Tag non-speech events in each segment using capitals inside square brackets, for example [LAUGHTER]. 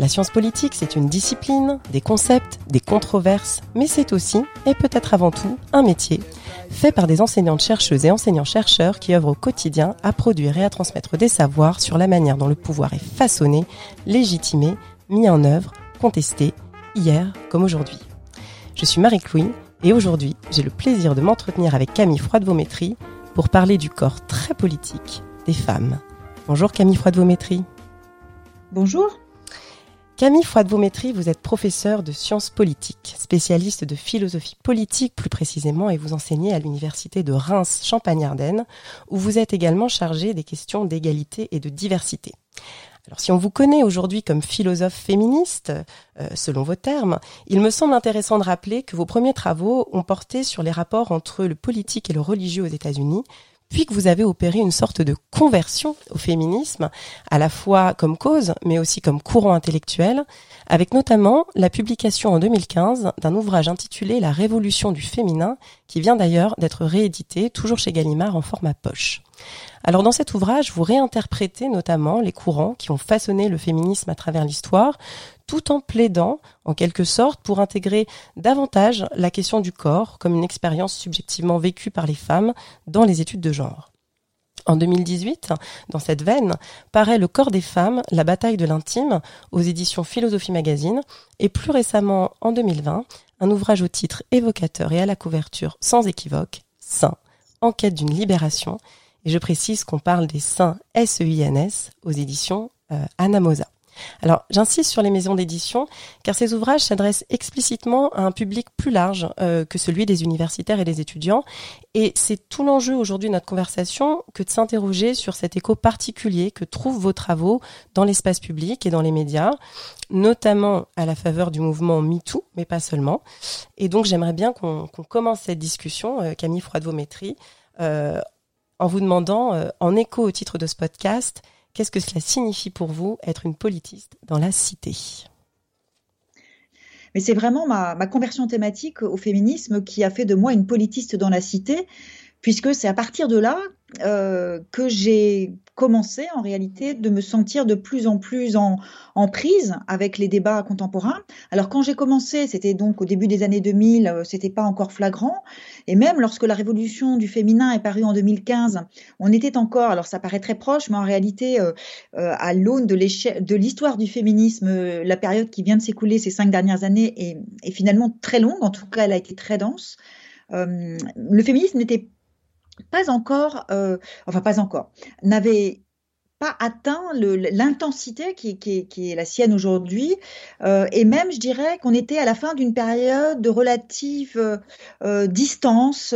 La science politique, c'est une discipline, des concepts, des controverses, mais c'est aussi, et peut-être avant tout, un métier, fait par des enseignantes chercheuses et enseignants-chercheurs qui œuvrent au quotidien à produire et à transmettre des savoirs sur la manière dont le pouvoir est façonné, légitimé, mis en œuvre, contesté, hier comme aujourd'hui. Je suis Marie-Clouine et aujourd'hui, j'ai le plaisir de m'entretenir avec Camille Froide-Vaumétry pour parler du corps très politique des femmes. Bonjour Camille Froide-Vaumétry. Bonjour. Camille Froide-Vaumétry, vous êtes professeur de sciences politiques, spécialiste de philosophie politique plus précisément, et vous enseignez à l'université de Reims Champagne-Ardenne, où vous êtes également chargé des questions d'égalité et de diversité. Alors si on vous connaît aujourd'hui comme philosophe féministe, euh, selon vos termes, il me semble intéressant de rappeler que vos premiers travaux ont porté sur les rapports entre le politique et le religieux aux États-Unis, puis que vous avez opéré une sorte de conversion au féminisme, à la fois comme cause, mais aussi comme courant intellectuel, avec notamment la publication en 2015 d'un ouvrage intitulé La révolution du féminin, qui vient d'ailleurs d'être réédité, toujours chez Gallimard, en format poche. Alors dans cet ouvrage, vous réinterprétez notamment les courants qui ont façonné le féminisme à travers l'histoire, tout en plaidant, en quelque sorte, pour intégrer davantage la question du corps comme une expérience subjectivement vécue par les femmes dans les études de genre. En 2018, dans cette veine, paraît Le corps des femmes, la bataille de l'intime aux éditions Philosophie Magazine et plus récemment, en 2020, un ouvrage au titre évocateur et à la couverture sans équivoque, Saint, enquête d'une libération. Et je précise qu'on parle des saints S-E-I-N-S aux éditions euh, Anamosa. Alors, j'insiste sur les maisons d'édition, car ces ouvrages s'adressent explicitement à un public plus large euh, que celui des universitaires et des étudiants, et c'est tout l'enjeu aujourd'hui de notre conversation que de s'interroger sur cet écho particulier que trouvent vos travaux dans l'espace public et dans les médias, notamment à la faveur du mouvement MeToo, mais pas seulement. Et donc, j'aimerais bien qu'on commence cette discussion, euh, Camille Froide-Vaumétry, euh, en vous demandant, en écho au titre de ce podcast, Qu'est-ce que cela signifie pour vous être une politiste dans la cité? Mais c'est vraiment ma, conversion thématique au féminisme qui a fait de moi une politiste dans la cité, puisque c'est à partir de là euh, que j'ai commencé en réalité de me sentir de plus en plus en, en prise avec les débats contemporains. Alors quand j'ai commencé, c'était donc au début des années 2000, euh, c'était pas encore flagrant, et même lorsque la révolution du féminin est parue en 2015, on était encore, alors ça paraît très proche, mais en réalité euh, euh à l'aune de l'histoire du féminisme, euh, la période qui vient de s'écouler ces cinq dernières années est, est, finalement très longue, en tout cas elle a été très dense. Euh, le féminisme n'était pas encore, euh, enfin pas encore, n'avait pas atteint l'intensité qui, est la sienne aujourd'hui. Euh, et même, je dirais qu'on était à la fin d'une période de relative euh, distance.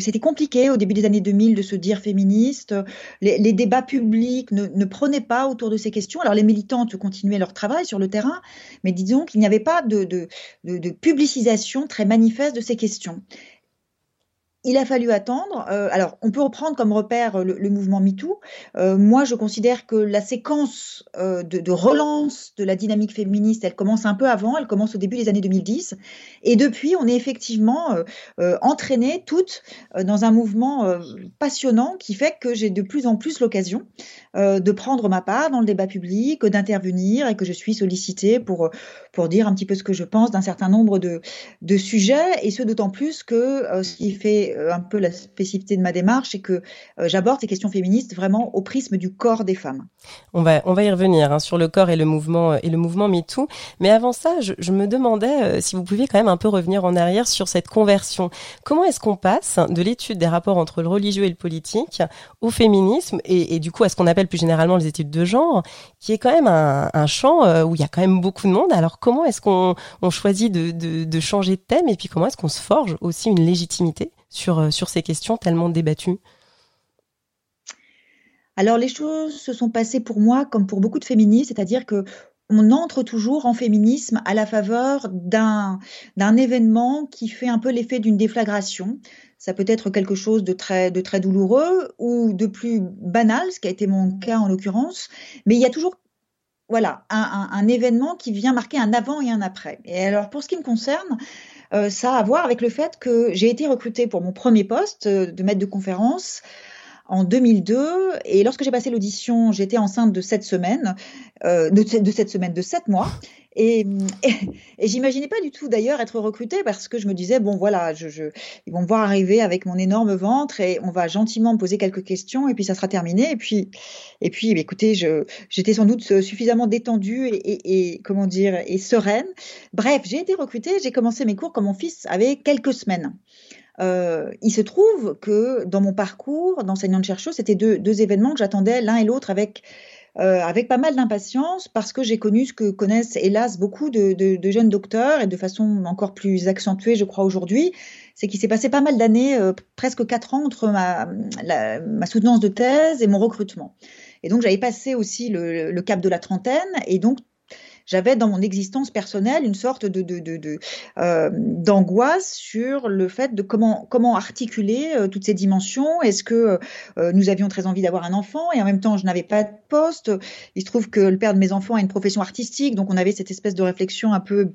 C'était compliqué au début des années 2000 de se dire féministe. Les, débats publics ne, prenaient pas autour de ces questions. Alors les militantes continuaient leur travail sur le terrain, mais disons qu'il n'y avait pas de publicisation très manifeste de ces questions il a fallu attendre. Euh, alors, on peut reprendre comme repère le, le mouvement MeToo. Euh, moi, je considère que la séquence euh, de, relance de la dynamique féministe, elle commence un peu avant, elle commence au début des années 2010. Et depuis, on est effectivement euh, euh, entraînées toutes dans un mouvement passionnant qui fait que j'ai de plus en plus l'occasion de prendre ma part dans le débat public, d'intervenir et que je suis sollicitée pour, pour dire un petit peu ce que je pense d'un certain nombre de, de sujets. Et ce, d'autant plus que ce qui fait euh, un peu la spécificité de ma démarche, et que euh, j'aborde ces questions féministes vraiment au prisme du corps des femmes. On va, on va y revenir hein, sur le corps et le mouvement et le mouvement MeToo. Mais avant ça, je, me demandais euh, si vous pouviez quand même un peu revenir en arrière sur cette conversion. Comment est-ce qu'on passe de l'étude des rapports entre le religieux et le politique au féminisme et, du coup à ce qu'on appelle plus généralement les études de genre, qui est quand même un, champ où il y a quand même beaucoup de monde. Alors comment est-ce qu'on on choisit de, de changer de thème et puis comment est-ce qu'on se forge aussi une légitimité sur, euh, sur ces questions tellement débattues alors les choses se sont passées pour moi comme pour beaucoup de féministes, c'est-à-dire que on entre toujours en féminisme à la faveur d'un événement qui fait un peu l'effet d'une déflagration. Ça peut être quelque chose de très douloureux ou de plus banal, ce qui a été mon cas en l'occurrence, mais il y a toujours voilà un, événement qui vient marquer un avant et un après. Et alors pour ce qui me concerne, ça a à voir avec le fait que j'ai été recrutée pour mon premier poste euh, de maître de conférence en 2002. Et lorsque j'ai passé l'audition, j'étais enceinte de sept semaines, euh, de, de sept mois. Et, j'imaginais pas du tout d'ailleurs être recrutée parce que je me disais bon voilà, je, ils vont me voir arriver avec mon énorme ventre et on va gentiment me poser quelques questions et puis ça sera terminé. Et puis et puis eh écoutez, j'étais sans doute suffisamment détendue et, comment dire et sereine. Bref, j'ai été recrutée, j'ai commencé mes cours quand mon fils avait quelques semaines. Euh, il se trouve que dans mon parcours d'enseignante-chercheuse, c'était deux, événements que j'attendais l'un et l'autre avec, euh, avec pas mal d'impatience parce que j'ai connu ce que connaissent hélas beaucoup de, jeunes docteurs et de façon encore plus accentuée, je crois, aujourd'hui. C'est qu'il s'est passé pas mal d'années, euh, presque quatre ans, entre ma soutenance de thèse et mon recrutement. Et donc j'avais passé aussi le, le, cap de la trentaine et donc j'avais dans mon existence personnelle une sorte de, euh, d'angoisse sur le fait de comment comment articuler euh, toutes ces dimensions. Est-ce que euh, nous avions très envie d'avoir un enfant et en même temps je n'avais pas de poste. Il se trouve que le père de mes enfants a une profession artistique, donc on avait cette espèce de réflexion un peu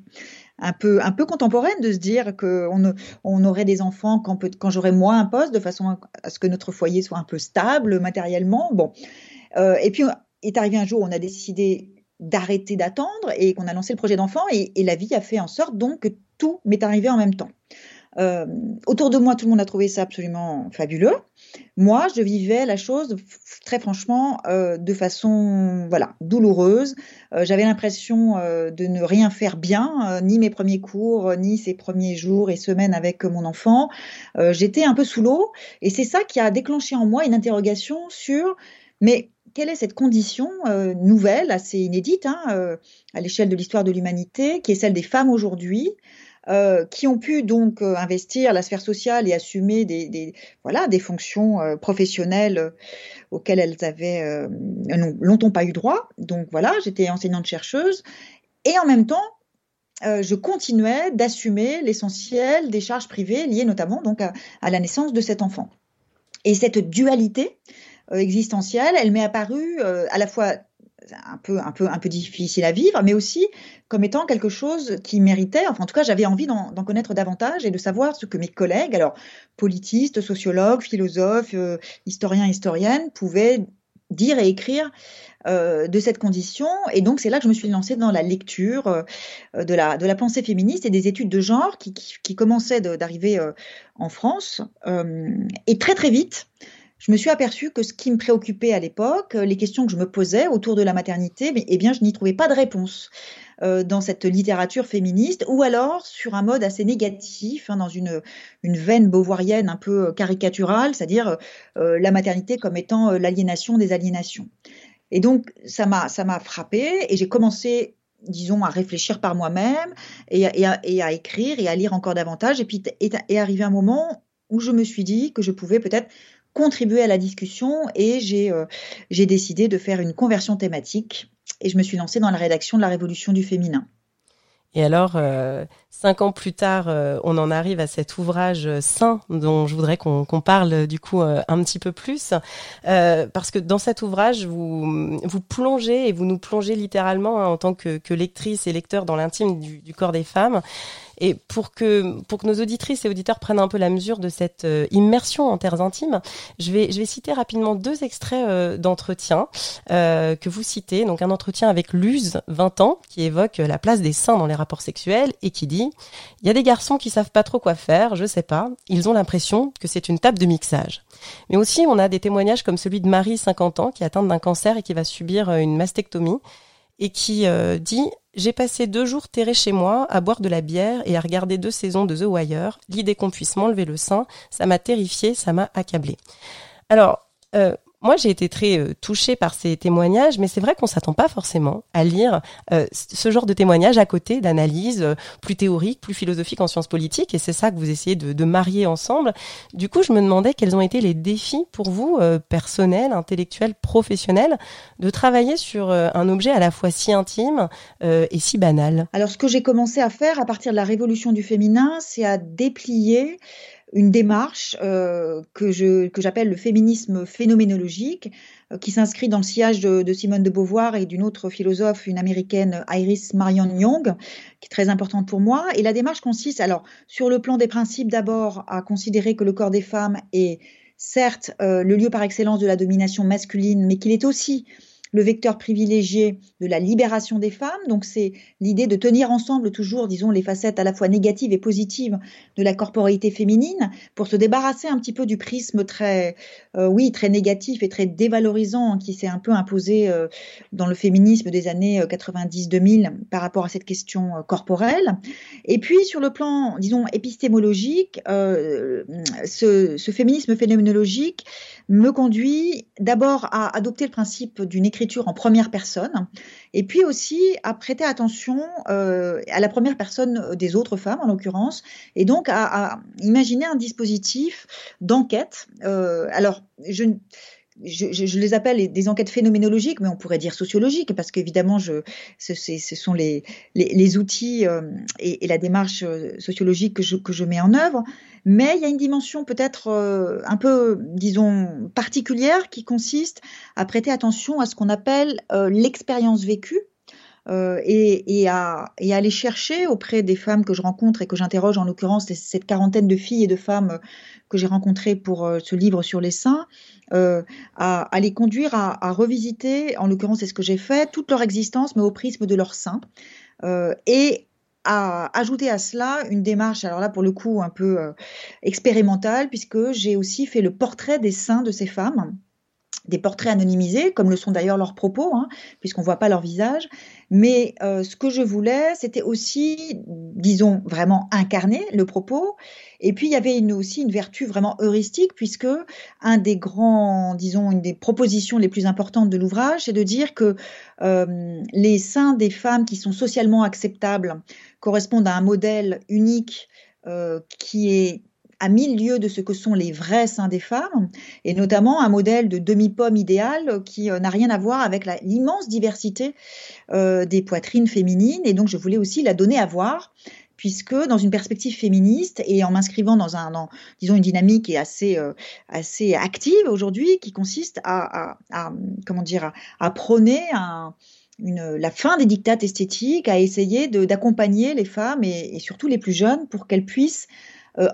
un peu un peu contemporaine de se dire qu'on on aurait des enfants quand, quand j'aurais moins un poste de façon à ce que notre foyer soit un peu stable matériellement. Bon, et puis est arrivé un jour, on a décidé d'arrêter d'attendre et qu'on a lancé le projet d'enfant et, la vie a fait en sorte donc que tout m'est arrivé en même temps. Euh, autour de moi, tout le monde a trouvé ça absolument fabuleux. Moi, je vivais la chose très franchement euh, de façon voilà douloureuse. Euh, J'avais l'impression de ne rien faire bien, ni mes premiers cours, ni ces premiers jours et semaines avec mon enfant. J'étais un peu sous l'eau et c'est ça qui a déclenché en moi une interrogation sur mais quelle est cette condition euh, nouvelle, assez inédite hein, euh, à l'échelle de l'histoire de l'humanité, qui est celle des femmes aujourd'hui, euh, qui ont pu donc investir la sphère sociale et assumer des, voilà des fonctions professionnelles auxquelles elles avaient longtemps pas eu droit. Donc voilà, j'étais enseignante chercheuse et en même temps je continuais d'assumer l'essentiel des charges privées liées notamment donc à, la naissance de cet enfant. Et cette dualité, existentielle, elle m'est apparue euh, à la fois un peu, difficile à vivre, mais aussi comme étant quelque chose qui méritait. Enfin, en tout cas, j'avais envie d'en connaître davantage et de savoir ce que mes collègues, alors politistes, sociologues, philosophes, euh, historiens, historiennes, pouvaient dire et écrire euh, de cette condition. Et donc, c'est là que je me suis lancée dans la lecture euh, de, la, pensée féministe et des études de genre qui, commençaient d'arriver euh, en France. et très, très vite, je me suis aperçue que ce qui me préoccupait à l'époque, les questions que je me posais autour de la maternité, eh bien, je n'y trouvais pas de réponse euh, dans cette littérature féministe, ou alors sur un mode assez négatif, hein, dans une, veine beauvoirienne un peu caricaturale, c'est-à-dire euh, la maternité comme étant euh, l'aliénation des aliénations. Et donc, ça m'a, ça m'a frappé, et j'ai commencé disons, à réfléchir par moi-même et, à écrire et à lire encore davantage. Et puis est, arrivé un moment où je me suis dit que je pouvais peut-être contribuer à la discussion et j'ai euh, j'ai décidé de faire une conversion thématique et je me suis lancée dans la rédaction de la Révolution du féminin. Et alors, euh, cinq ans plus tard, euh, on en arrive à cet ouvrage saint dont je voudrais qu'on qu parle du coup un petit peu plus, parce que dans cet ouvrage, vous plongez et vous nous plongez littéralement hein, en tant que, que, lectrice et lecteur dans l'intime du, corps des femmes. Et pour que, pour que nos auditrices et auditeurs prennent un peu la mesure de cette euh, immersion en terres intimes, je vais, je vais citer rapidement deux extraits euh, d'entretien euh, que vous citez. Donc un entretien avec Luz, 20 ans, qui évoque la place des seins dans les rapports sexuels et qui dit « Il y a des garçons qui savent pas trop quoi faire, je sais pas, ils ont l'impression que c'est une table de mixage. » Mais aussi, on a des témoignages comme celui de Marie, 50 ans, qui est atteinte d'un cancer et qui va subir une mastectomie et qui euh, dit j'ai passé deux jours terré chez moi à boire de la bière et à regarder deux saisons de The Wire. L'idée qu'on puisse m'enlever le sein, ça m'a terrifié, ça m'a accablé. Alors, euh, moi, j'ai été très euh, touchée par ces témoignages, mais c'est vrai qu'on s'attend pas forcément à lire euh, ce genre de témoignages à côté d'analyses euh, plus théoriques, plus philosophiques en sciences politiques, et c'est ça que vous essayez de, de, marier ensemble. Du coup, je me demandais quels ont été les défis pour vous, personnels, intellectuels, professionnels, de travailler sur un objet à la fois si intime et si banal. Alors, ce que j'ai commencé à faire à partir de la révolution du féminin, c'est à déplier une démarche euh, que je que j'appelle le féminisme phénoménologique, euh, qui s'inscrit dans le sillage de, Simone de Beauvoir et d'une autre philosophe, une américaine, Iris Marion Young, qui est très importante pour moi. Et la démarche consiste, alors, sur le plan des principes, d'abord, à considérer que le corps des femmes est certes euh, le lieu par excellence de la domination masculine, mais qu'il est aussi le vecteur privilégié de la libération des femmes. Donc c'est l'idée de tenir ensemble toujours, disons, les facettes à la fois négatives et positives de la corporalité féminine pour se débarrasser un petit peu du prisme très, euh, oui, très négatif et très dévalorisant qui s'est un peu imposé euh, dans le féminisme des années 90-2000 euh, par rapport à cette question corporelle. Et puis sur le plan, disons, épistémologique, ce, ce féminisme phénoménologique me conduit d'abord à adopter le principe d'une écriture en première personne, et puis aussi à prêter attention euh, à la première personne des autres femmes, en l'occurrence, et donc à, imaginer un dispositif d'enquête. Euh, alors, je je, les appelle des enquêtes phénoménologiques, mais on pourrait dire sociologiques, parce qu'évidemment, ce, ce, sont les, outils euh, et, la démarche euh, sociologique que je, mets en œuvre. Mais il y a une dimension peut-être euh, un peu, disons, particulière qui consiste à prêter attention à ce qu'on appelle l'expérience vécue. Euh, et, à, aller chercher auprès des femmes que je rencontre et que j'interroge, en l'occurrence cette quarantaine de filles et de femmes que j'ai rencontrées pour ce livre sur les seins, euh, à, les conduire à, revisiter, en l'occurrence c'est ce que j'ai fait, toute leur existence, mais au prisme de leur sein. Euh, et à ajouter à cela une démarche, alors là pour le coup un peu euh, expérimentale, puisque j'ai aussi fait le portrait des seins de ces femmes des portraits anonymisés, comme le sont d'ailleurs leurs propos, hein, puisqu'on ne voit pas leur visage. Mais euh, ce que je voulais, c'était aussi, disons, vraiment incarner le propos. Et puis, il y avait aussi une vertu vraiment heuristique, puisque un des grands, disons, une des propositions les plus importantes de l'ouvrage, c'est de dire que euh, les seins des femmes qui sont socialement acceptables correspondent à un modèle unique euh, qui est à mille lieues de ce que sont les vrais seins des femmes, et notamment un modèle de demi-pomme idéal qui euh, n'a rien à voir avec l'immense diversité euh, des poitrines féminines, et donc je voulais aussi la donner à voir puisque dans une perspective féministe et en m'inscrivant dans un, disons une dynamique qui est assez, euh, assez active aujourd'hui, qui consiste à, à, à comment dire, à, prôner la fin des dictates esthétiques, à essayer d'accompagner les femmes et, surtout les plus jeunes pour qu'elles puissent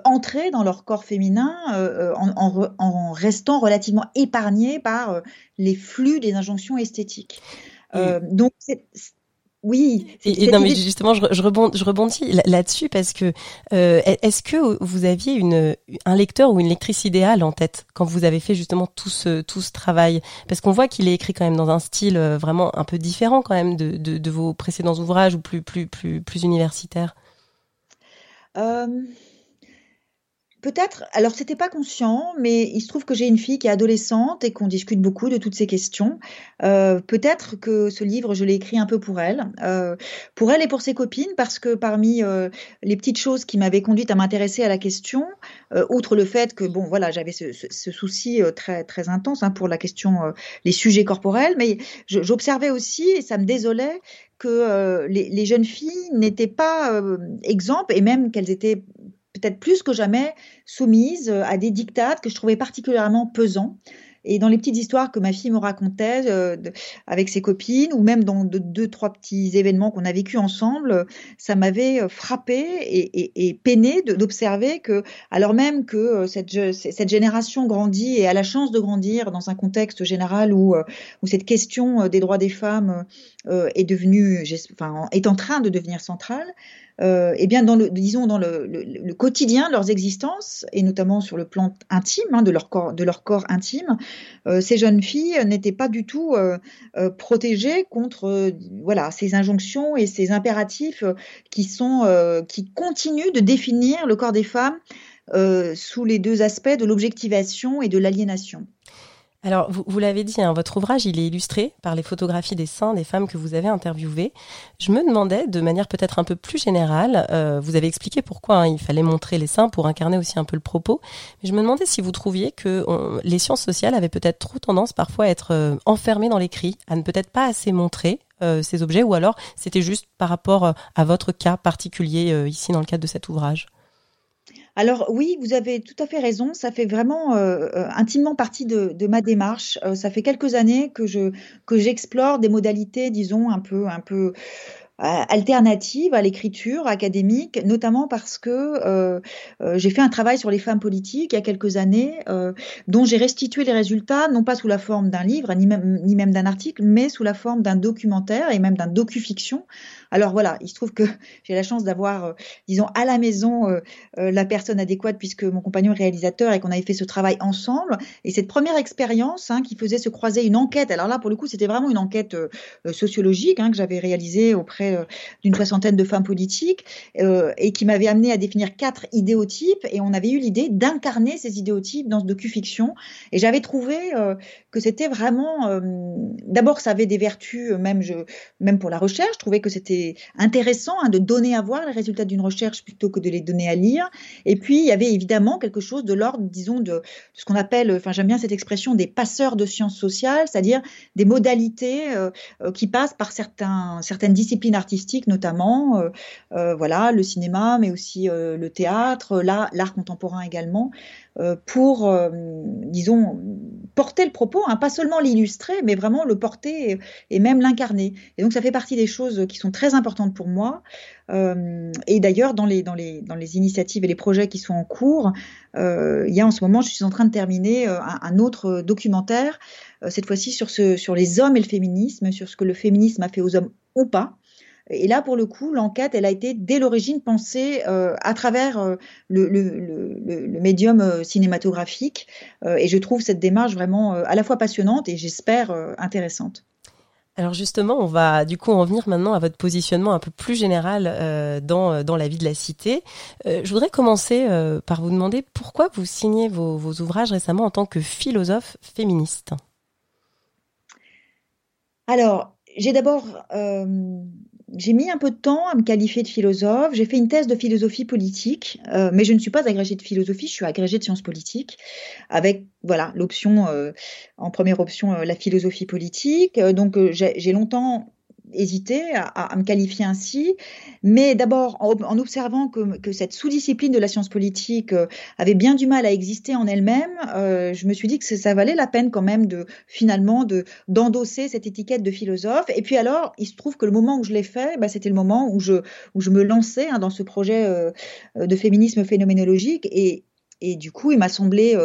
entrer dans leur corps féminin euh, euh, en, en, en, restant relativement épargnés par les flux des injonctions esthétiques. donc, oui. Et, non, mais justement, je, je, rebondis, je rebondis là-dessus parce que euh, est-ce que vous aviez une, un lecteur ou une lectrice idéale en tête quand vous avez fait justement tout ce, tout ce travail? Parce qu'on voit qu'il est écrit quand même dans un style vraiment un peu différent quand même de, de, de vos précédents ouvrages ou plus, plus, plus, plus universitaires. Euh, Peut-être, alors c'était pas conscient, mais il se trouve que j'ai une fille qui est adolescente et qu'on discute beaucoup de toutes ces questions. Euh, Peut-être que ce livre, je l'ai écrit un peu pour elle, euh, pour elle et pour ses copines, parce que parmi euh, les petites choses qui m'avaient conduite à m'intéresser à la question, outre le fait que bon, voilà, j'avais ce, souci très très intense hein, pour la question, les sujets corporels, mais j'observais aussi et ça me désolait que les, jeunes filles n'étaient pas exemples et même qu'elles étaient peut-être plus que jamais soumise euh, à des dictates que je trouvais particulièrement pesants. Et dans les petites histoires que ma fille me racontait euh, avec ses copines, ou même dans de, deux, trois petits événements qu'on a vécu ensemble, ça m'avait euh, frappé et, et, peiné d'observer que, alors même que cette, génération grandit et a la chance de grandir dans un contexte général où cette question des droits des femmes enfin, est en train de devenir centrale, euh, eh bien dans le disons dans le, quotidien de leurs existences et notamment sur le plan intime hein, de leur corps intime euh, ces jeunes filles n'étaient pas du tout euh, euh protégées contre euh, voilà ces injonctions et ces impératifs qui sont euh, qui continuent de définir le corps des femmes sous les deux aspects de l'objectivation et de l'aliénation Alors, vous, l'avez dit, hein, votre ouvrage, il est illustré par les photographies des seins des femmes que vous avez interviewées. Je me demandais, de manière peut-être un peu plus générale, euh, vous avez expliqué pourquoi hein, il fallait montrer les seins pour incarner aussi un peu le propos, mais je me demandais si vous trouviez que les sciences sociales avaient peut-être trop tendance parfois à être euh, enfermées dans l'écrit, à ne peut-être pas assez montrer euh, ces objets, ou alors c'était juste par rapport à votre cas particulier ici dans le cadre de cet ouvrage? Alors oui, vous avez tout à fait raison. Ça fait vraiment euh, euh, intimement partie de, ma démarche. Euh, ça fait quelques années que je que j'explore des modalités, disons un peu un peu alternative à l'écriture académique, notamment parce que j'ai fait un travail sur les femmes politiques il y a quelques années, dont j'ai restitué les résultats, non pas sous la forme d'un livre, ni même, ni même d'un article, mais sous la forme d'un documentaire et même d'un docu-fiction. Alors voilà, il se trouve que [LAUGHS] j'ai la chance d'avoir, disons, à la maison la personne adéquate, puisque mon compagnon est réalisateur et qu'on avait fait ce travail ensemble. Et cette première expérience hein, qui faisait se croiser une enquête, alors là, pour le coup, c'était vraiment une enquête sociologique hein, que j'avais réalisée auprès euh, d'une soixantaine de femmes politiques euh, et qui m'avait amené à définir quatre idéotypes et on avait eu l'idée d'incarner ces idéotypes dans ce docu-fiction et j'avais trouvé euh, que c'était vraiment d'abord ça avait des vertus même même pour la recherche je trouvais que c'était intéressant hein, de donner à voir les résultats d'une recherche plutôt que de les donner à lire. Et puis il y avait évidemment quelque chose de l'ordre disons de, ce qu'on appelle enfin j'aime bien cette expression des passeurs de sciences sociales c'est-à-dire des modalités qui passent par certaines disciplines artistique notamment, euh, euh, voilà, le cinéma, mais aussi euh, le théâtre, l'art contemporain également, pour, disons, porter le propos, hein, pas seulement l'illustrer, mais vraiment le porter et, même l'incarner. Et donc ça fait partie des choses qui sont très importantes pour moi. et d'ailleurs, dans les, dans, les, dans les initiatives et les projets qui sont en cours, il y a en ce moment, je suis en train de terminer un, autre documentaire, cette fois-ci sur, ce, sur les hommes et le féminisme, sur ce que le féminisme a fait aux hommes ou pas. Et là, pour le coup, l'enquête, elle a été dès l'origine pensée euh, à travers euh, le, médium euh, cinématographique. et je trouve cette démarche vraiment à la fois passionnante et j'espère intéressante. Alors justement, on va du coup en venir maintenant à votre positionnement un peu plus général dans, dans la vie de la cité. je voudrais commencer par vous demander pourquoi vous signez vos, vos ouvrages récemment en tant que philosophe féministe? Alors, j'ai d'abord j'ai mis un peu de temps à me qualifier de philosophe. J'ai fait une thèse de philosophie politique, euh, mais je ne suis pas agrégée de philosophie, je suis agrégée de sciences politiques, avec voilà l'option euh, en première option euh, la philosophie politique. donc j'ai longtemps hésité à, me qualifier ainsi, mais d'abord en, observant que, cette sous-discipline de la science politique euh, avait bien du mal à exister en elle-même, euh, je me suis dit que ça valait la peine quand même de finalement de d'endosser cette étiquette de philosophe. Et puis alors, il se trouve que le moment où je l'ai fait, bah, c'était le moment où je où je me lançais hein, dans ce projet euh, de féminisme phénoménologique et et du coup, il m'a semblé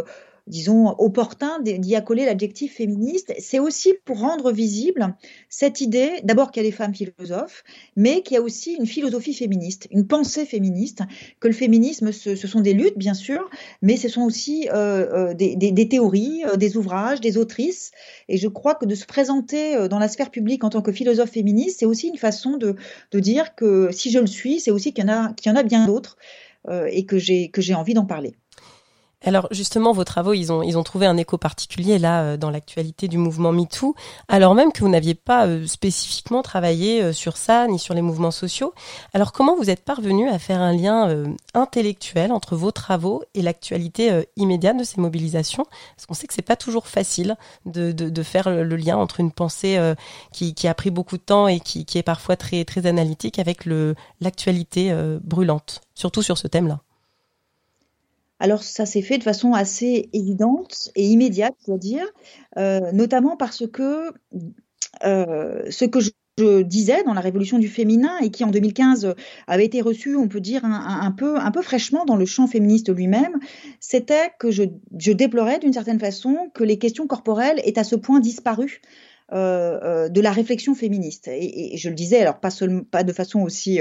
disons, opportun d'y accoler l'adjectif féministe. C'est aussi pour rendre visible cette idée, d'abord qu'il y a des femmes philosophes, mais qu'il y a aussi une philosophie féministe, une pensée féministe, que le féminisme, ce, sont des luttes, bien sûr, mais ce sont aussi euh, euh, des, théories, euh, des ouvrages, des autrices. Et je crois que de se présenter dans la sphère publique en tant que philosophe féministe, c'est aussi une façon de, dire que si je le suis, c'est aussi qu'il y, en a, qu'il y en a bien d'autres et que j'ai envie d'en parler. Alors justement, vos travaux, ils ont, ils ont trouvé un écho particulier là euh, dans l'actualité du mouvement MeToo, alors même que vous n'aviez pas euh, spécifiquement travaillé euh, sur ça ni sur les mouvements sociaux. Alors comment vous êtes parvenu à faire un lien intellectuel entre vos travaux et l'actualité immédiate de ces mobilisations? Parce qu'on sait que c'est pas toujours facile de, de, faire le, lien entre une pensée qui, qui, a pris beaucoup de temps et qui, qui est parfois très, très analytique avec l'actualité brûlante, surtout sur ce thème-là. Alors ça s'est fait de façon assez évidente et immédiate, je dois dire, euh, notamment parce que euh, ce que je, disais dans la révolution du féminin et qui en 2015 avait été reçu, on peut dire, un, peu, fraîchement dans le champ féministe lui-même, c'était que je, déplorais d'une certaine façon que les questions corporelles aient à ce point disparu euh, de la réflexion féministe. Et, je le disais, alors pas de façon aussi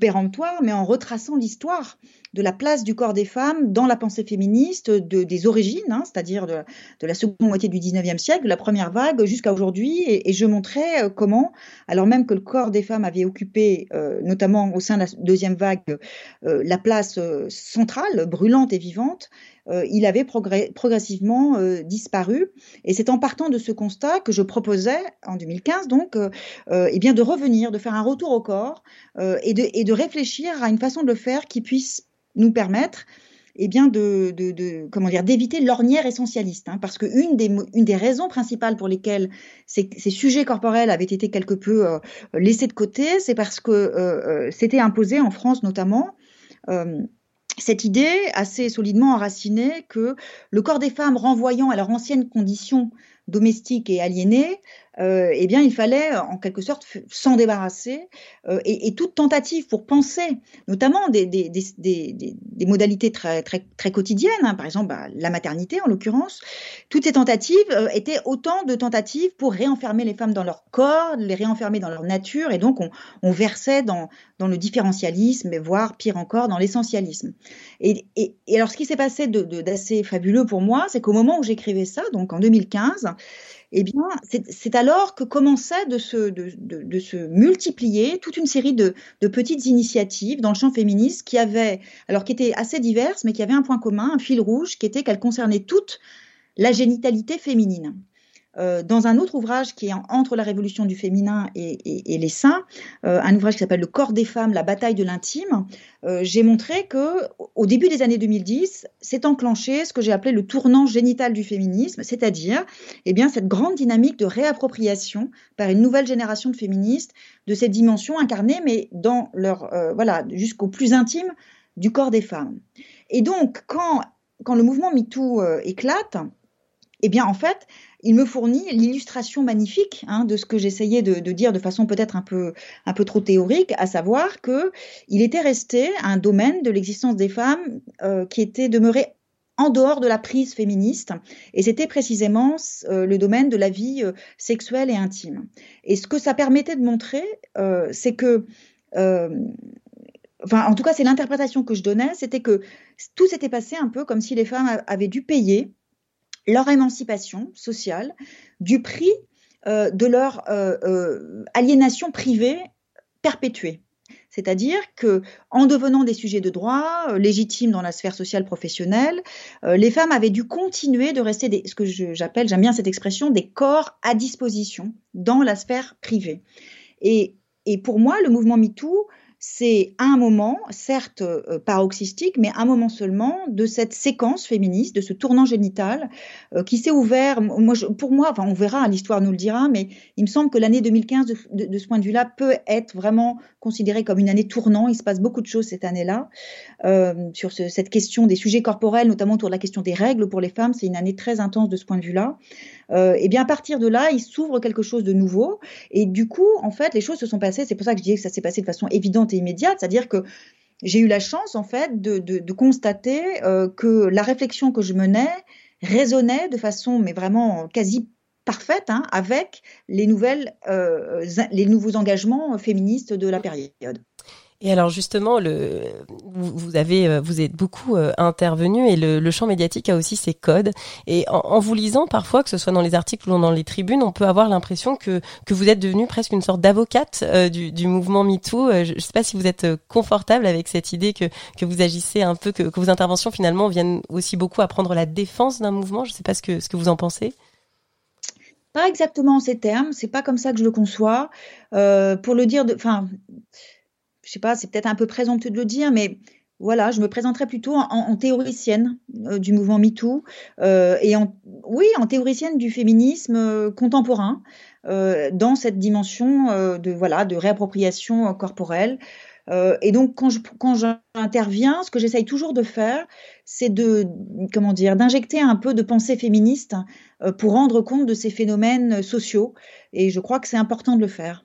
péremptoire, mais en retraçant l'histoire de la place du corps des femmes dans la pensée féministe de, des origines, hein, c'est-à-dire de, la seconde moitié du 19e siècle, de la première vague jusqu'à aujourd'hui. Et, je montrais euh, comment, alors même que le corps des femmes avait occupé, euh, notamment au sein de la deuxième vague, euh, la place centrale, brûlante et vivante, il avait progressivement disparu. Et c'est en partant de ce constat que je proposais, en 2015 donc, eh bien de revenir, de faire un retour au corps et de, et, de, réfléchir à une façon de le faire qui puisse nous permettre eh de, d'éviter l'ornière essentialiste hein, parce que une des raisons principales pour lesquelles ces, sujets corporels avaient été quelque peu euh, laissés de côté c'est parce que euh, c'était imposé en France notamment euh, cette idée assez solidement enracinée que le corps des femmes renvoyant à leur ancienne condition domestique et aliénée, euh, eh bien, il fallait en quelque sorte s'en débarrasser euh, et, toute tentative pour penser, notamment des, modalités très, très, très quotidiennes, hein, par exemple bah, la maternité en l'occurrence, toutes ces tentatives euh, étaient autant de tentatives pour réenfermer les femmes dans leur corps, les réenfermer dans leur nature, et donc on, versait dans, le différentialisme, voire pire encore dans l'essentialisme. Et, alors ce qui s'est passé d'assez de, fabuleux pour moi, c'est qu'au moment où j'écrivais ça, donc en 2015, eh bien, c'est alors que commençait de se, de, se, multiplier toute une série de, petites initiatives dans le champ féministe qui avaient, alors qui étaient assez diverses, mais qui avaient un point commun, un fil rouge, qui était qu'elles concernaient toute la génitalité féminine. Euh, dans un autre ouvrage qui est entre la révolution du féminin et, les seins, euh, un ouvrage qui s'appelle Le corps des femmes, la bataille de l'intime, euh, j'ai montré que au début des années 2010, s'est enclenché ce que j'ai appelé le tournant génital du féminisme, c'est-à-dire eh bien cette grande dynamique de réappropriation par une nouvelle génération de féministes de cette dimension incarnée, mais dans leur voilà jusqu'au plus intime du corps des femmes. Et donc quand quand le mouvement MeToo éclate, eh bien, en fait, il me fournit l'illustration magnifique hein, de ce que j'essayais de, de, dire de façon peut-être un peu, un peu trop théorique, à savoir que il était resté un domaine de l'existence des femmes euh, qui était demeuré en dehors de la prise féministe, et c'était précisément euh, le domaine de la vie euh, sexuelle et intime. Et ce que ça permettait de montrer, euh, c'est que euh, enfin en tout cas c'est l'interprétation que je donnais, c'était que tout s'était passé un peu comme si les femmes avaient dû payer leur émancipation sociale du prix euh, de leur euh, euh, aliénation privée perpétuée. C'est-à-dire que, en devenant des sujets de droit légitimes dans la sphère sociale professionnelle, les femmes avaient dû continuer de rester des, ce que j'appelle, j'aime bien cette expression, des corps à disposition dans la sphère privée. Et, et pour moi, le mouvement MeToo c'est un moment, certes euh, paroxystique, mais un moment seulement de cette séquence féministe, de ce tournant génital euh, qui s'est ouvert. Moi, pour moi, enfin, on verra, l'histoire nous le dira, mais il me semble que l'année 2015, de, ce point de vue-là, peut être vraiment considérée comme une année tournant. Il se passe beaucoup de choses cette année-là euh, sur ce, cette question des sujets corporels, notamment autour de la question des règles pour les femmes. C'est une année très intense de ce point de vue-là. Euh, et bien à partir de là, il s'ouvre quelque chose de nouveau. Et du coup, en fait, les choses se sont passées. C'est pour ça que je disais que ça s'est passé de façon évidente et immédiate, c'est-à-dire que j'ai eu la chance, en fait, de constater euh, que la réflexion que je menais résonnait de façon, mais vraiment quasi parfaite, hein, avec les nouvelles, euh, les nouveaux engagements féministes de la période. Et alors justement, vous, avez, euh, vous êtes beaucoup euh, intervenu et le, champ médiatique a aussi ses codes. Et en, vous lisant parfois, que ce soit dans les articles ou dans les tribunes, on peut avoir l'impression que, que vous êtes devenu presque une sorte d'avocate euh, du, du mouvement MeToo. Je ne sais pas si vous êtes confortable avec cette idée que, que vous agissez un peu, que, vos interventions finalement viennent aussi beaucoup à prendre la défense d'un mouvement. Je ne sais pas ce que, ce que vous en pensez pas exactement en ces termes, c'est pas comme ça que je le conçois. Pour le dire, enfin, je sais pas, c'est peut-être un peu présomptueux de le dire, mais voilà, je me présenterai plutôt en, en théoricienne euh, du mouvement MeToo euh, et en, oui, en théoricienne du féminisme euh, contemporain euh, dans cette dimension euh, de voilà de réappropriation corporelle. et donc quand je quand j'interviens, ce que j'essaye toujours de faire, c'est de comment dire d'injecter un peu de pensée féministe pour rendre compte de ces phénomènes sociaux. Et je crois que c'est important de le faire.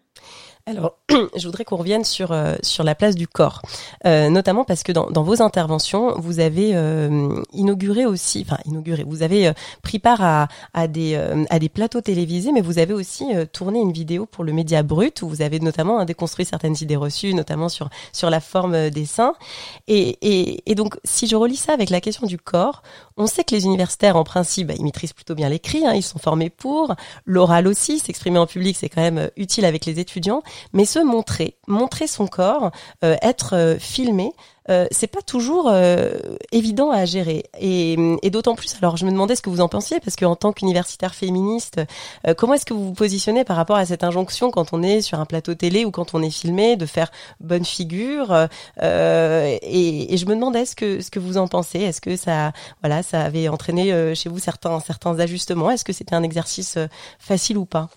Alors, [COUGHS] je voudrais qu'on revienne sur euh, sur la place du corps, euh, notamment parce que dans, vos interventions, vous avez euh, inauguré aussi, enfin inauguré, vous avez pris part à, des à des plateaux télévisés, mais vous avez aussi tourné une vidéo pour le Média Brut où vous avez notamment hein, déconstruit certaines idées reçues, notamment sur sur la forme des seins. Et, et, et donc, si je relis ça avec la question du corps, on sait que les universitaires, en principe, bah, ils maîtrisent plutôt bien l'écrit, hein, ils sont formés pour, l'oral aussi, s'exprimer en public, c'est quand même utile avec les étudiants, mais ce montrer, montrer son corps, euh, être euh, filmé, euh, c'est pas toujours évident à gérer. Et, d'autant plus, alors je me demandais ce que vous en pensiez, parce qu'en tant qu'universitaire féministe, comment est-ce que vous vous positionnez par rapport à cette injonction quand on est sur un plateau télé ou quand on est filmé, de faire bonne figure et, je me demandais ce que ce que vous en pensez. Est-ce que ça, voilà, ça avait entraîné chez vous certains certains ajustements? Est-ce que c'était un exercice facile ou pas?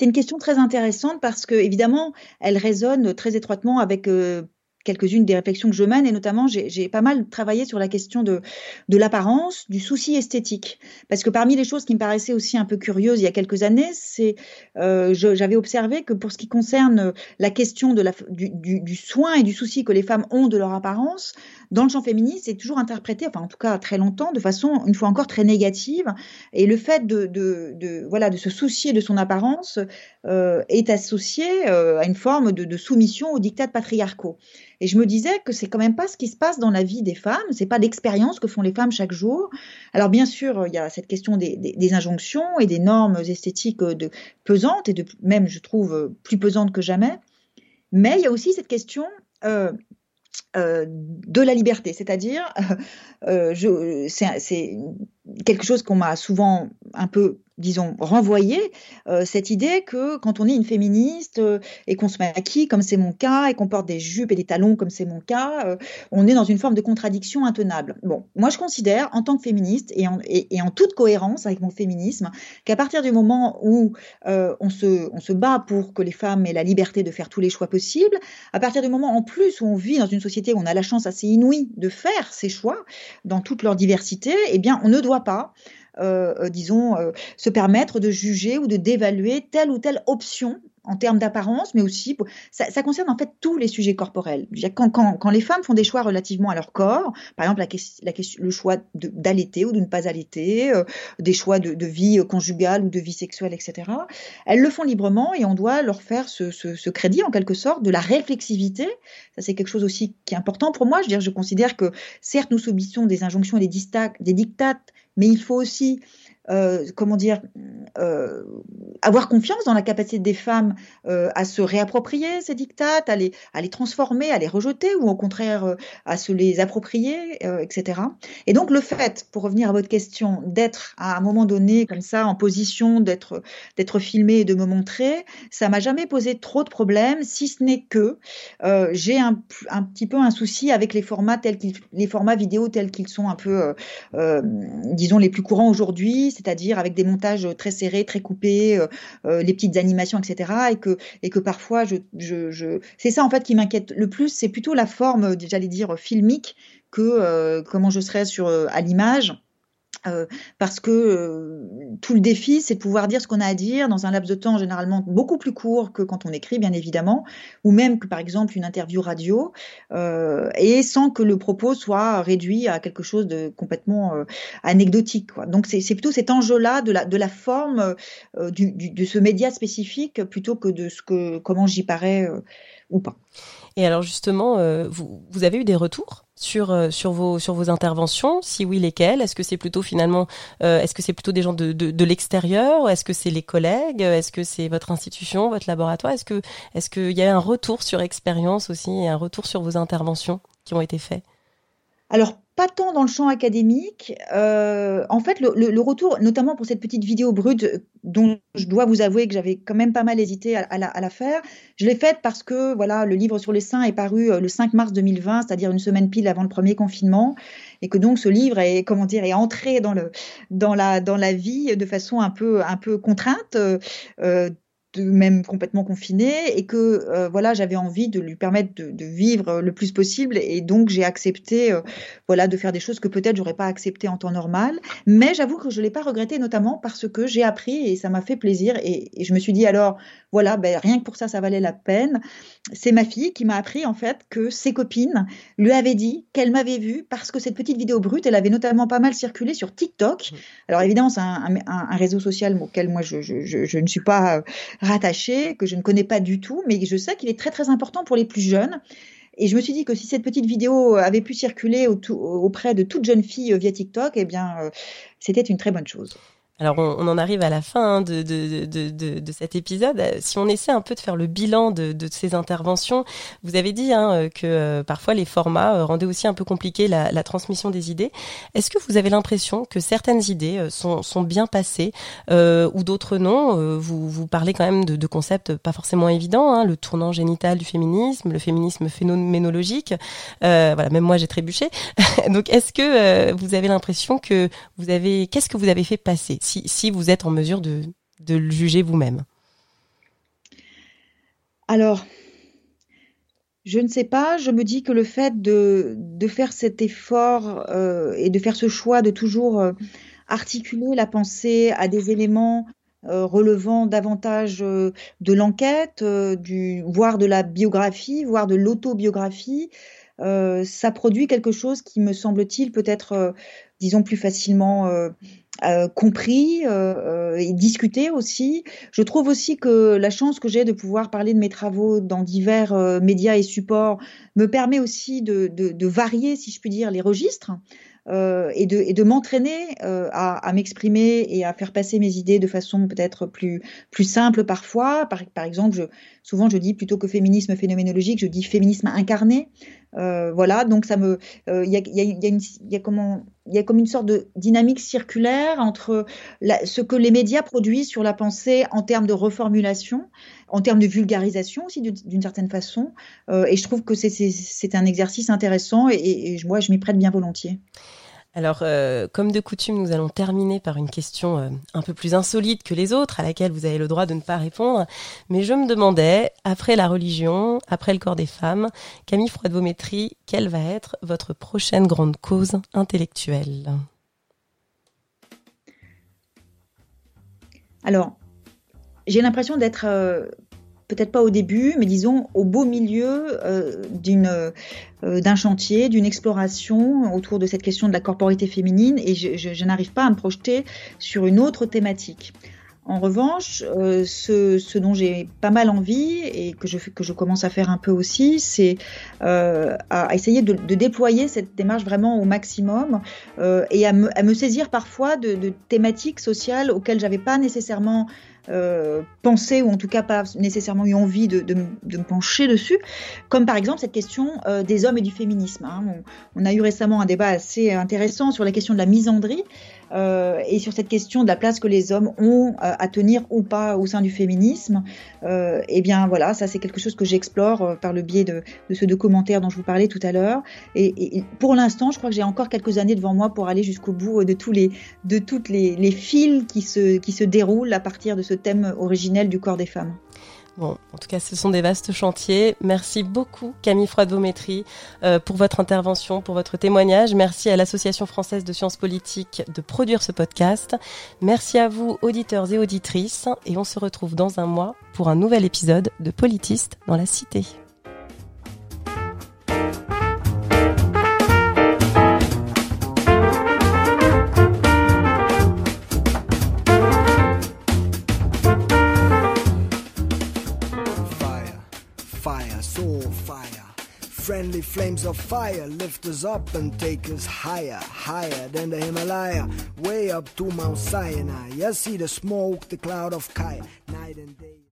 C'est une question très intéressante parce que, évidemment, elle résonne très étroitement avec euh, quelques-unes des réflexions que je mène, et notamment, j'ai pas mal travaillé sur la question de, l'apparence, du souci esthétique. Parce que parmi les choses qui me paraissaient aussi un peu curieuses il y a quelques années, c'est euh, j'avais observé que pour ce qui concerne la question du, soin et du souci que les femmes ont de leur apparence, dans le champ féministe, c'est toujours interprété, enfin en tout cas très longtemps, de façon une fois encore très négative. Et le fait de voilà de se soucier de son apparence euh, est associé euh, à une forme de, de soumission aux dictats patriarcaux. Et je me disais que c'est quand même pas ce qui se passe dans la vie des femmes, c'est pas l'expérience que font les femmes chaque jour. Alors bien sûr, il y a cette question des, injonctions et des normes esthétiques de, pesantes et de même, je trouve, plus pesantes que jamais. Mais il y a aussi cette question euh, euh, de la liberté, c'est-à-dire, euh, c'est quelque chose qu'on m'a souvent un peu disons, renvoyer euh, cette idée que quand on est une féministe euh, et qu'on se maquille, comme c'est mon cas, et qu'on porte des jupes et des talons, comme c'est mon cas, euh, on est dans une forme de contradiction intenable. Bon, moi je considère, en tant que féministe et en, toute cohérence avec mon féminisme, qu'à partir du moment où on, se, on se bat pour que les femmes aient la liberté de faire tous les choix possibles, à partir du moment en plus où on vit dans une société où on a la chance assez inouïe de faire ces choix dans toute leur diversité, eh bien on ne doit pas disons, euh, se permettre de juger ou de dévaluer telle ou telle option en termes d'apparence, mais aussi ça, ça, concerne en fait tous les sujets corporels. Quand, quand, quand, les femmes font des choix relativement à leur corps, par exemple la, la le choix d'allaiter ou de ne pas allaiter, des choix de, de, vie conjugale ou de vie sexuelle, etc. Elles le font librement et on doit leur faire ce, ce, ce crédit en quelque sorte de la réflexivité. Ça c'est quelque chose aussi qui est important pour moi. Je veux dire, je considère que certes nous subissons des injonctions et des, des dictates mais il faut aussi euh, comment dire, euh, avoir confiance dans la capacité des femmes euh, à se réapproprier ces dictates, à les, transformer, à les rejeter ou au contraire à se les approprier, etc. Et donc le fait, pour revenir à votre question, d'être à un moment donné comme ça en position d'être d'être filmé et de me montrer, ça m'a jamais posé trop de problèmes, si ce n'est que j'ai un, un petit peu un souci avec les formats tels qu'ils, les formats vidéo tels qu'ils sont un peu, disons les plus courants aujourd'hui c'est-à-dire avec des montages très serrés, très coupés, euh, euh, les petites animations, etc. Et que, parfois, je, je, c'est ça en fait qui m'inquiète le plus, c'est plutôt la forme, j'allais dire, filmique que euh, comment je serais sur, à l'image. Euh, parce que euh, tout le défi, c'est de pouvoir dire ce qu'on a à dire dans un laps de temps généralement beaucoup plus court que quand on écrit, bien évidemment, ou même que par exemple une interview radio, euh, et sans que le propos soit réduit à quelque chose de complètement anecdotique. Donc c'est plutôt cet enjeu-là de la, forme de ce média spécifique plutôt que de ce que comment j'y parais ou pas. Et alors justement, vous avez eu des retours? Sur euh, sur vos sur vos interventions Si oui, lesquelles? Est-ce que c'est plutôt finalement euh, est-ce que c'est plutôt des gens de de, de l'extérieur? Est-ce que c'est les collègues? Est-ce que c'est votre institution, votre laboratoire? Est-ce que est-ce qu'il y a un retour sur expérience aussi et un retour sur vos interventions qui ont été faits Alors pas tant dans le champ académique. Euh, en fait, le, retour, notamment pour cette petite vidéo brute, dont je dois vous avouer que j'avais quand même pas mal hésité à, la, faire, je l'ai faite parce que voilà, le livre sur les seins est paru euh, le 5 mars 2020, c'est-à-dire une semaine pile avant le premier confinement, et que donc ce livre est comment dire est entré dans le dans la dans la vie de façon un peu un peu contrainte. Euh, même complètement confiné et que euh, voilà j'avais envie de lui permettre de, vivre le plus possible et donc j'ai accepté euh, voilà de faire des choses que peut-être j'aurais pas accepté en temps normal. Mais j'avoue que je l'ai pas regretté notamment parce que j'ai appris et ça m'a fait plaisir et, je me suis dit alors voilà ben, rien que pour ça ça valait la peine c'est ma fille qui m'a appris en fait que ses copines lui avaient dit qu'elle m'avait vue parce que cette petite vidéo brute elle avait notamment pas mal circulé sur TikTok alors évidemment c'est un, un, réseau social auquel moi je, je, je, je ne suis pas euh, rattaché, que je ne connais pas du tout, mais je sais qu'il est très très important pour les plus jeunes. Et je me suis dit que si cette petite vidéo avait pu circuler auprès de toutes jeunes filles via TikTok, eh bien, euh, c'était une très bonne chose. Alors on, en arrive à la fin hein, de, de, de, cet épisode. Si on essaie un peu de faire le bilan de, ces interventions, vous avez dit hein, que euh, parfois les formats euh, rendaient aussi un peu compliqué la, transmission des idées. Est-ce que vous avez l'impression que certaines idées euh, sont, sont bien passées euh, ou d'autres non? Vous, vous parlez quand même de, concepts pas forcément évidents, hein, le tournant génital du féminisme, le féminisme phénoménologique. voilà, même moi j'ai trébuché. [LAUGHS] Donc est-ce que vous avez l'impression que vous avez, qu'est-ce que vous avez fait passer? Si, vous êtes en mesure de, le juger vous-même. Alors, je ne sais pas, je me dis que le fait de, faire cet effort euh, et de faire ce choix de toujours euh, articuler la pensée à des éléments euh, relevant davantage de l'enquête, voire de la biographie, voire de l'autobiographie, ça produit quelque chose qui me semble-t-il peut-être, disons, plus facilement euh, compris euh, euh, et discuté aussi. Je trouve aussi que la chance que j'ai de pouvoir parler de mes travaux dans divers médias et supports me permet aussi de, de, de, varier, si je puis dire, les registres. Euh, et de, et de m'entraîner euh, à, à m'exprimer et à faire passer mes idées de façon peut-être plus, plus simple parfois. Par, par exemple, je, souvent je dis plutôt que féminisme phénoménologique, je dis féminisme incarné. Euh, voilà, donc ça me, il y a, y, a, comme une sorte de dynamique circulaire entre ce que les médias produisent sur la pensée en termes de reformulation, en termes de vulgarisation aussi d'une certaine façon. Euh, et je trouve que c'est un exercice intéressant et moi je m'y prête bien volontiers. Alors, euh, comme de coutume, nous allons terminer par une question euh, un peu plus insolite que les autres, à laquelle vous avez le droit de ne pas répondre. Mais je me demandais, après la religion, après le corps des femmes, Camille Froide-Vaumétry, quelle va être votre prochaine grande cause intellectuelle? Alors, j'ai l'impression d'être euh, peut-être pas au début, mais disons au beau milieu euh, euh, d'un chantier, d'une exploration autour de cette question de la corporité féminine, et je, n'arrive pas à me projeter sur une autre thématique. En revanche, euh, ce, dont j'ai pas mal envie et que je, que je commence à faire un peu aussi, c'est à essayer de, déployer cette démarche vraiment au maximum et à me, à me, saisir parfois de, de thématiques sociales auxquelles j'avais pas nécessairement euh, pensé ou en tout cas pas nécessairement eu envie de, de, de, me pencher dessus, comme par exemple cette question euh, des hommes et du féminisme. Hein. On, on, a eu récemment un débat assez intéressant sur la question de la misandrie. Euh, et sur cette question de la place que les hommes ont euh, à tenir ou pas au sein du féminisme, euh, eh bien voilà, ça c'est quelque chose que j'explore par le biais de, de ce documentaire dont je vous parlais tout à l'heure. Et, et, pour l'instant, je crois que j'ai encore quelques années devant moi pour aller jusqu'au bout de tous les de toutes les, les fils qui se qui se déroulent à partir de ce thème originel du corps des femmes. En tout cas, ce sont des vastes chantiers. Merci beaucoup, Camille Froide-Vaumétry, euh, pour votre intervention, pour votre témoignage. Merci à l'Association française de sciences politiques de produire ce podcast. Merci à vous, auditeurs et auditrices. Et on se retrouve dans un mois pour un nouvel épisode de Politiste dans la Cité. Friendly flames of fire lift us up and take us higher, higher than the Himalaya, way up to Mount Sinai. You see the smoke, the cloud of fire, night and day.